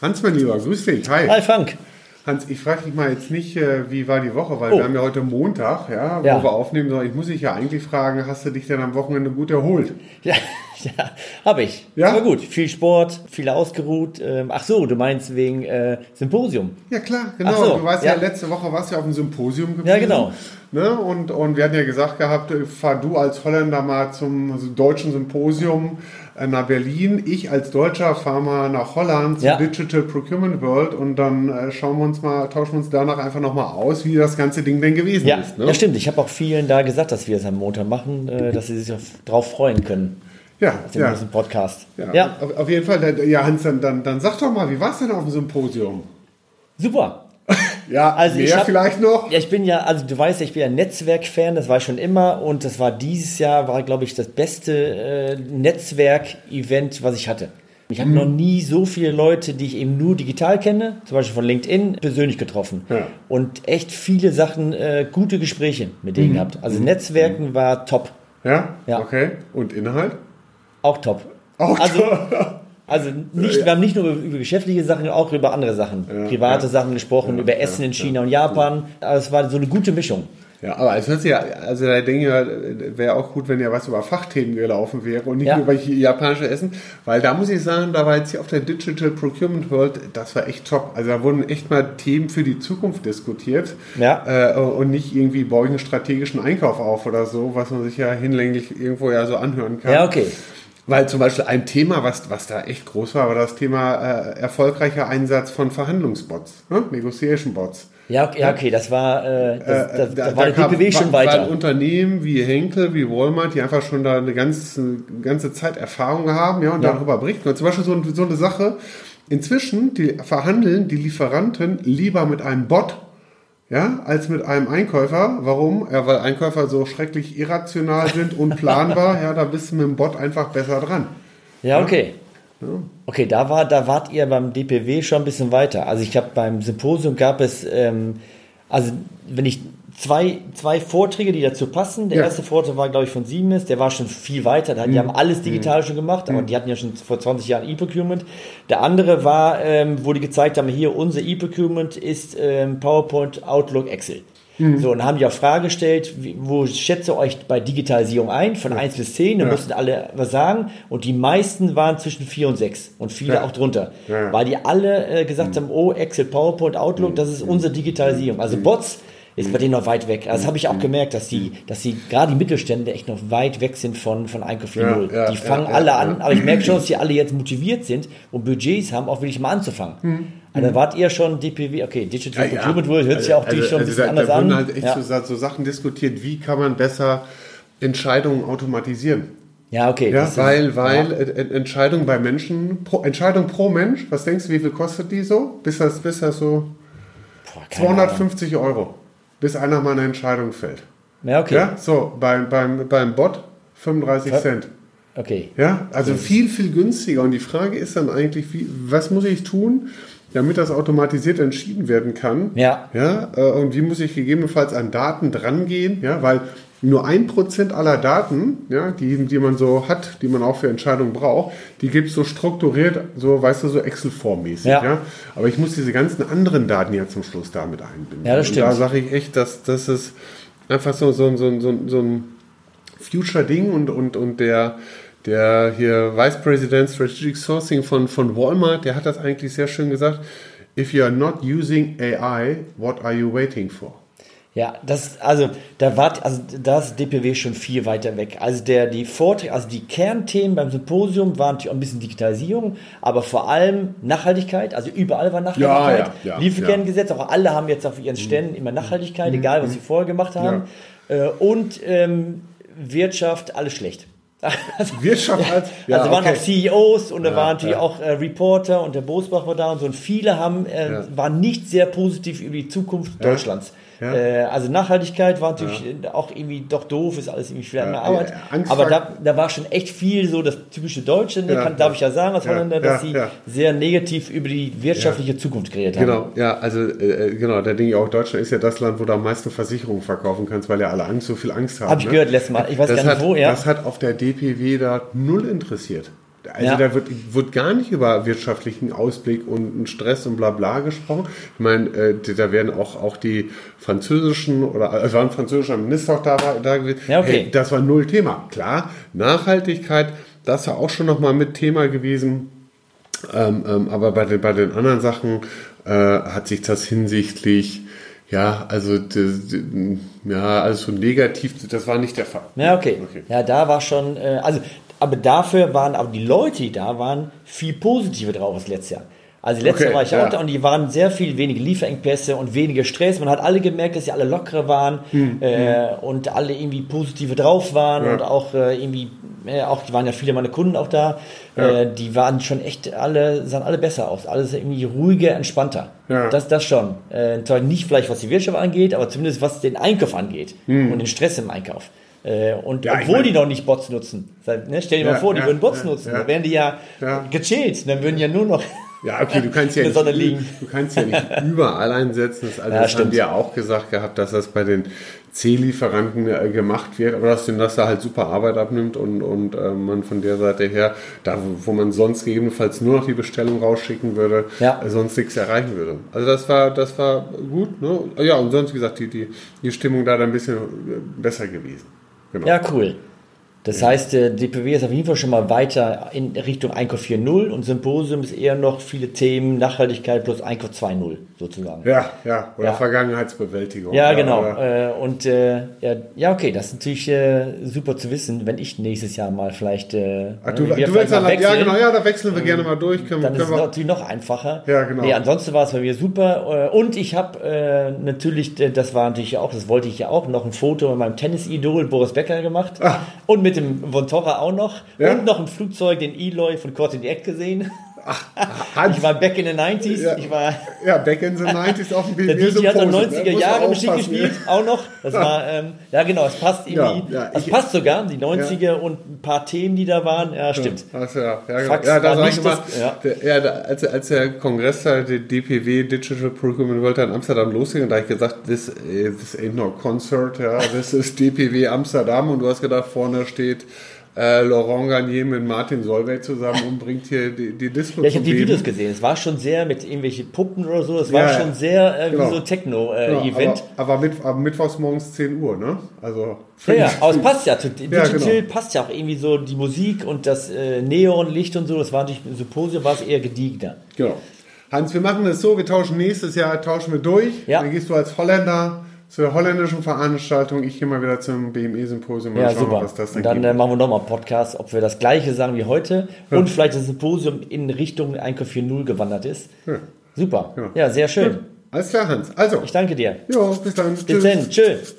Hans, mein Lieber, grüß dich. Hi. Hi Frank. Hans, ich frage dich mal jetzt nicht, äh, wie war die Woche, weil Oh. wir haben ja heute Montag, ja, wo Ja. wir aufnehmen, sondern ich muss dich ja eigentlich fragen, hast du dich denn am Wochenende gut erholt? Ja, ja habe ich. Ja? Aber gut, viel Sport, viel ausgeruht. Ähm, ach so, du meinst wegen äh, Symposium. Ja klar, genau. So, du warst ja. ja. letzte Woche warst ja auf dem Symposium gewesen. Ja, genau. Ne? Und, und wir hatten ja gesagt gehabt, äh, fahr du als Holländer mal zum deutschen Symposium äh, nach Berlin. Ich als Deutscher fahre mal nach Holland zum Ja. Digital Procurement World und dann äh, schauen wir uns mal, tauschen wir uns danach einfach nochmal aus, wie das ganze Ding denn gewesen Ja, ist. Ne? ja stimmt. Ich habe auch vielen da gesagt, dass wir es am Montag machen, äh, dass sie sich auf, drauf freuen können. Ja, Auf dem ja. nächsten Podcast. Ja, ja, Auf, auf jeden Fall. Ja, Hans, dann, dann, dann sag doch mal, wie war es denn auf dem Symposium? super. Ja, Also ich mehr hab- vielleicht noch? Ja, ich bin ja, also du weißt ja, ich bin ja Netzwerk-Fan, das war ich schon immer und das war dieses Jahr, war glaube ich das beste äh, Netzwerk-Event, was ich hatte. Ich Mhm. habe noch nie so viele Leute, die ich eben nur digital kenne, zum Beispiel von LinkedIn, persönlich getroffen. Ja. Und echt viele Sachen, äh, gute Gespräche mit Mhm. denen gehabt. Also Netzwerken war top, Ja? Ja. Okay. Und Inhalt? Auch top. Auch also, also nicht, wir haben nicht nur über, über geschäftliche Sachen, auch über andere Sachen, private Sachen gesprochen, über Essen in China und Japan. Aber es war so eine gute Mischung. Ja, aber es hört sich ja, also da denke ich, ja, wäre auch gut, wenn ja was über Fachthemen gelaufen wäre und nicht Ja. über japanische Essen, weil da muss ich sagen, da war jetzt hier auf der Digital Procurement World, das war echt top. Also da wurden echt mal Themen für die Zukunft diskutiert Ja. äh, und nicht irgendwie baue ich einen strategischen Einkauf auf oder so, was man sich ja hinlänglich irgendwo ja so anhören kann. Ja, okay. Weil zum Beispiel ein Thema, was, was da echt groß war, war das Thema äh, erfolgreicher Einsatz von Verhandlungsbots, ne? Negotiation Bots. Ja, okay, ja, okay das war, äh, das, Äh, das, da, war der kam- DPW schon weiter. Unternehmen wie Henkel, wie Walmart, die einfach schon da eine ganze, ganze Zeit Erfahrung haben, ja, und Ja. darüber berichten. Und zum Beispiel so, so eine Sache, inzwischen, die verhandeln die Lieferanten lieber mit einem Bot, ja, als mit einem Einkäufer. Warum? Ja, weil Einkäufer so schrecklich irrational sind und planbar, ja, da bist du mit dem Bot einfach besser dran. ja, okay. Okay, da, war, da wart ihr beim DPW schon ein bisschen weiter. Also ich habe beim Symposium gab es, ähm, also wenn ich zwei, zwei Vorträge, die dazu passen. Der Ja. erste Vortrag war, glaube ich, von Siemens, der war schon viel weiter. Die haben alles digital schon gemacht, aber die hatten ja schon vor 20 Jahren E-Procurement. Der andere war, ähm, wo die gezeigt haben, hier unser E-Procurement ist ähm, PowerPoint, Outlook, Excel. So, und haben die auch Frage gestellt, wo schätzt ihr euch bei Digitalisierung ein, von 1 bis 10, da Ja. mussten alle was sagen und die meisten waren zwischen 4 und 6 und viele Ja. auch drunter, Ja, ja. weil die alle äh, gesagt haben, oh, Excel, PowerPoint, Outlook, das ist unsere Digitalisierung. Also Bots ist bei denen noch weit weg. Also das habe ich auch gemerkt, dass die, dass die gerade die Mittelstände echt noch weit weg sind von, von Einkauf Ja, 4.0. ja, die fangen ja, ja, alle an, ja. aber ich merke schon, dass die alle jetzt motiviert sind und Budgets haben, auch wirklich mal anzufangen. Hm. Also da wart ihr schon DPW, okay, Digital Procurement World hört sich ja auch also, die schon ein also bisschen da, anders da wurden an. halt echt ja. so, so Sachen diskutiert, wie kann man besser Entscheidungen automatisieren. ja, okay. Ja, das- weil, weil ja. Entscheidung bei Menschen, pro, Entscheidung pro Mensch, was denkst du, wie viel kostet die so? Bis das, bis das so Boah, keine Ahnung. 250 Euro, bis einer mal eine Entscheidung fällt. Ja, okay. Ja, so, beim, beim, beim Bot 35 Cent. Okay. Ja, also viel, viel günstiger. Und die Frage ist dann eigentlich, wie, was muss ich tun, damit das automatisiert entschieden werden kann? Ja. Ja, äh, und wie muss ich gegebenenfalls an Daten drangehen? Ja, weil nur ein Prozent aller Daten, ja, die, die man so hat, die man auch für Entscheidungen braucht, die gibt es so strukturiert, so, weißt du, so Excel-formmäßig. Ja. Ja. Aber ich muss diese ganzen anderen Daten ja zum Schluss damit einbinden. Ja, das Und da stimmt. sage ich echt, dass das ist einfach so, so, so, so, so ein Future-Ding und, und, und der, der hier Vice President Strategic Sourcing von, von Walmart, der hat das eigentlich sehr schön gesagt. If you are not using AI, what are you waiting for? Ja, das, also, da war, also, da ist DPW schon viel weiter weg. Also, der, die Vorträge, also, die Kernthemen beim Symposium waren natürlich auch ein bisschen Digitalisierung, aber vor allem Nachhaltigkeit, also, überall war Nachhaltigkeit. Ja, ja, ja, Lieferkettengesetz, auch alle haben jetzt auf ihren Ständen immer Nachhaltigkeit, egal was sie vorher gemacht haben. Äh, und, ähm, Wirtschaft, alles schlecht. Also, Wirtschaft als- ja, also waren okay. auch CEOs und da Ja, waren natürlich ja. auch äh, Reporter und der Bosbach war da und so und viele haben, äh, waren nicht sehr positiv über die Zukunft Deutschlands. Ja. Äh, also Nachhaltigkeit war natürlich ja. auch irgendwie doch doof, ist alles irgendwie schwer ja, Arbeit. Aber da, da war schon echt viel so das typische Deutsche, ne, kann, darf ich ja sagen als Holländer, dass sie sehr negativ über die wirtschaftliche Zukunft geredet haben. Genau, ja, also äh, äh, genau, der Ding auch, Deutschland ist ja das Land, wo du am meisten Versicherungen verkaufen kannst, weil ja alle Angst, so viel Angst haben. Habe ich ne? gehört letztes Mal, ich weiß das gar nicht hat, wo, ja. Das hat auf der DPW da null interessiert. Also ja. da wird, wird gar nicht über wirtschaftlichen Ausblick und Stress und bla bla gesprochen. Ich meine, äh, da werden auch, auch die französischen oder es war ein französischer Minister auch da, da gewesen. Ja, okay. Hey, das war null Thema. Klar, Nachhaltigkeit, das war auch schon nochmal mit Thema gewesen. Ähm, ähm, aber bei den, bei den anderen Sachen äh, hat sich das hinsichtlich ja, also ja, also so negativ, das war nicht der Fall. Ja, okay. okay. Ja, da war schon, äh, also aber dafür waren aber die Leute, die da waren, viel positiver drauf als letztes Jahr. Also letztes okay, Jahr war ich ja. auch da und die waren sehr viel weniger Lieferengpässe und weniger Stress. Man hat alle gemerkt, dass sie alle lockere waren hm, äh, hm. und alle irgendwie positiver drauf waren ja. und auch äh, irgendwie, äh, auch die waren ja viele meiner Kunden auch da. Ja. Äh, die waren schon echt alle, sahen alle besser aus. Alles irgendwie ruhiger, entspannter. Das, das schon. Äh, nicht vielleicht was die Wirtschaft angeht, aber zumindest was den Einkauf angeht hm. und den Stress im Einkauf. Äh, und ja, obwohl mein, die noch nicht Bots nutzen. Ne, stell dir ja, mal vor, die ja, würden Bots nutzen. Da wären die ja, gechillt. Dann würden ja nur noch. Ja, okay, du kannst ja, nicht, du kannst ja nicht überall einsetzen. Das, also das haben die ja auch gesagt gehabt, dass das bei den C-Lieferanten äh, gemacht wird, aber dass, dass da halt super Arbeit abnimmt und, und äh, man von der Seite her, da wo man sonst gegebenenfalls nur noch die Bestellung rausschicken würde, ja. äh, sonst nichts erreichen würde. Also das war, das war gut, ne? Ja, und sonst, wie gesagt, die, die, die Stimmung da dann ein bisschen äh, besser gewesen. Genau. Ja, cool. Das ja. heißt, der DPW ist auf jeden Fall schon mal weiter in Richtung Einkauf 4.0 und Symposium ist eher noch viele Themen Nachhaltigkeit plus Einkauf 2.0 sozusagen. Ja, ja, oder ja. Vergangenheitsbewältigung. Ja, genau. Äh, und äh, ja, ja, okay, das ist natürlich äh, super zu wissen, wenn ich nächstes Jahr mal vielleicht. Äh, Ach, du, du willst dann, wechseln, ja, genau, ja, da wechseln wir ähm, gerne mal durch. Können, dann können ist es natürlich noch einfacher. Ja, genau. Nee, ansonsten war es bei mir super. Äh, und ich habe äh, natürlich, das war natürlich auch, das wollte ich ja auch, noch ein Foto mit meinem Tennis-Idol Boris Becker gemacht. Ach. Und mit dem Vontora auch noch. Ja? Und noch ein Flugzeug, den Eloy von Court in the Egg gesehen. Ach, Hans. Ich war back in the 90s. Ja, ich war ja back in the 90s auf dem Der DJ hat dann 90er ne? Jahre Musik gespielt, ja. auch noch. Das war, ähm, ja genau, es passt irgendwie. Ja, es passt sogar, die 90er und ein paar Themen, die da waren. Ja, stimmt. Ja, ja, ja, genau. ja da ja, als, als der Kongress der DPW Digital Procurement World in Amsterdam losging, da habe ich gesagt, this, this ain't no concert, ja, this is DPW Amsterdam und du hast gedacht, vorne steht äh, Laurent Garnier mit Martin Solveig zusammen und bringt hier die, die Disco Ja, ich habe die Videos gesehen. Es war schon sehr mit irgendwelchen Puppen oder so. Es war ja, schon sehr äh, genau. wie so Techno-Event. Äh, genau, aber, aber, mit, aber mittwochs morgens 10 Uhr, ne? Also. Ja, ja, aber es passt ja. Digital ja, genau. passt ja auch irgendwie so die Musik und das äh, Neonlicht und so. Das war natürlich, Symposium war es eher gediegner. Genau. Hans, wir machen es so, wir tauschen nächstes Jahr, tauschen wir durch. Ja. Dann gehst du als Holländer zur holländischen Veranstaltung. Ich gehe mal wieder zum BME-Symposium. Ja, schauen, super. Was das dann dann äh, machen wir nochmal einen Podcast, ob wir das Gleiche sagen wie heute ja. und vielleicht das Symposium in Richtung Einkauf 4.0 gewandert ist. Ja. Super. Ja. ja, sehr schön. Alles klar, Hans. Also. Ich danke dir. Jo, bis dann. Bis Tschüss. dann. Tschüss.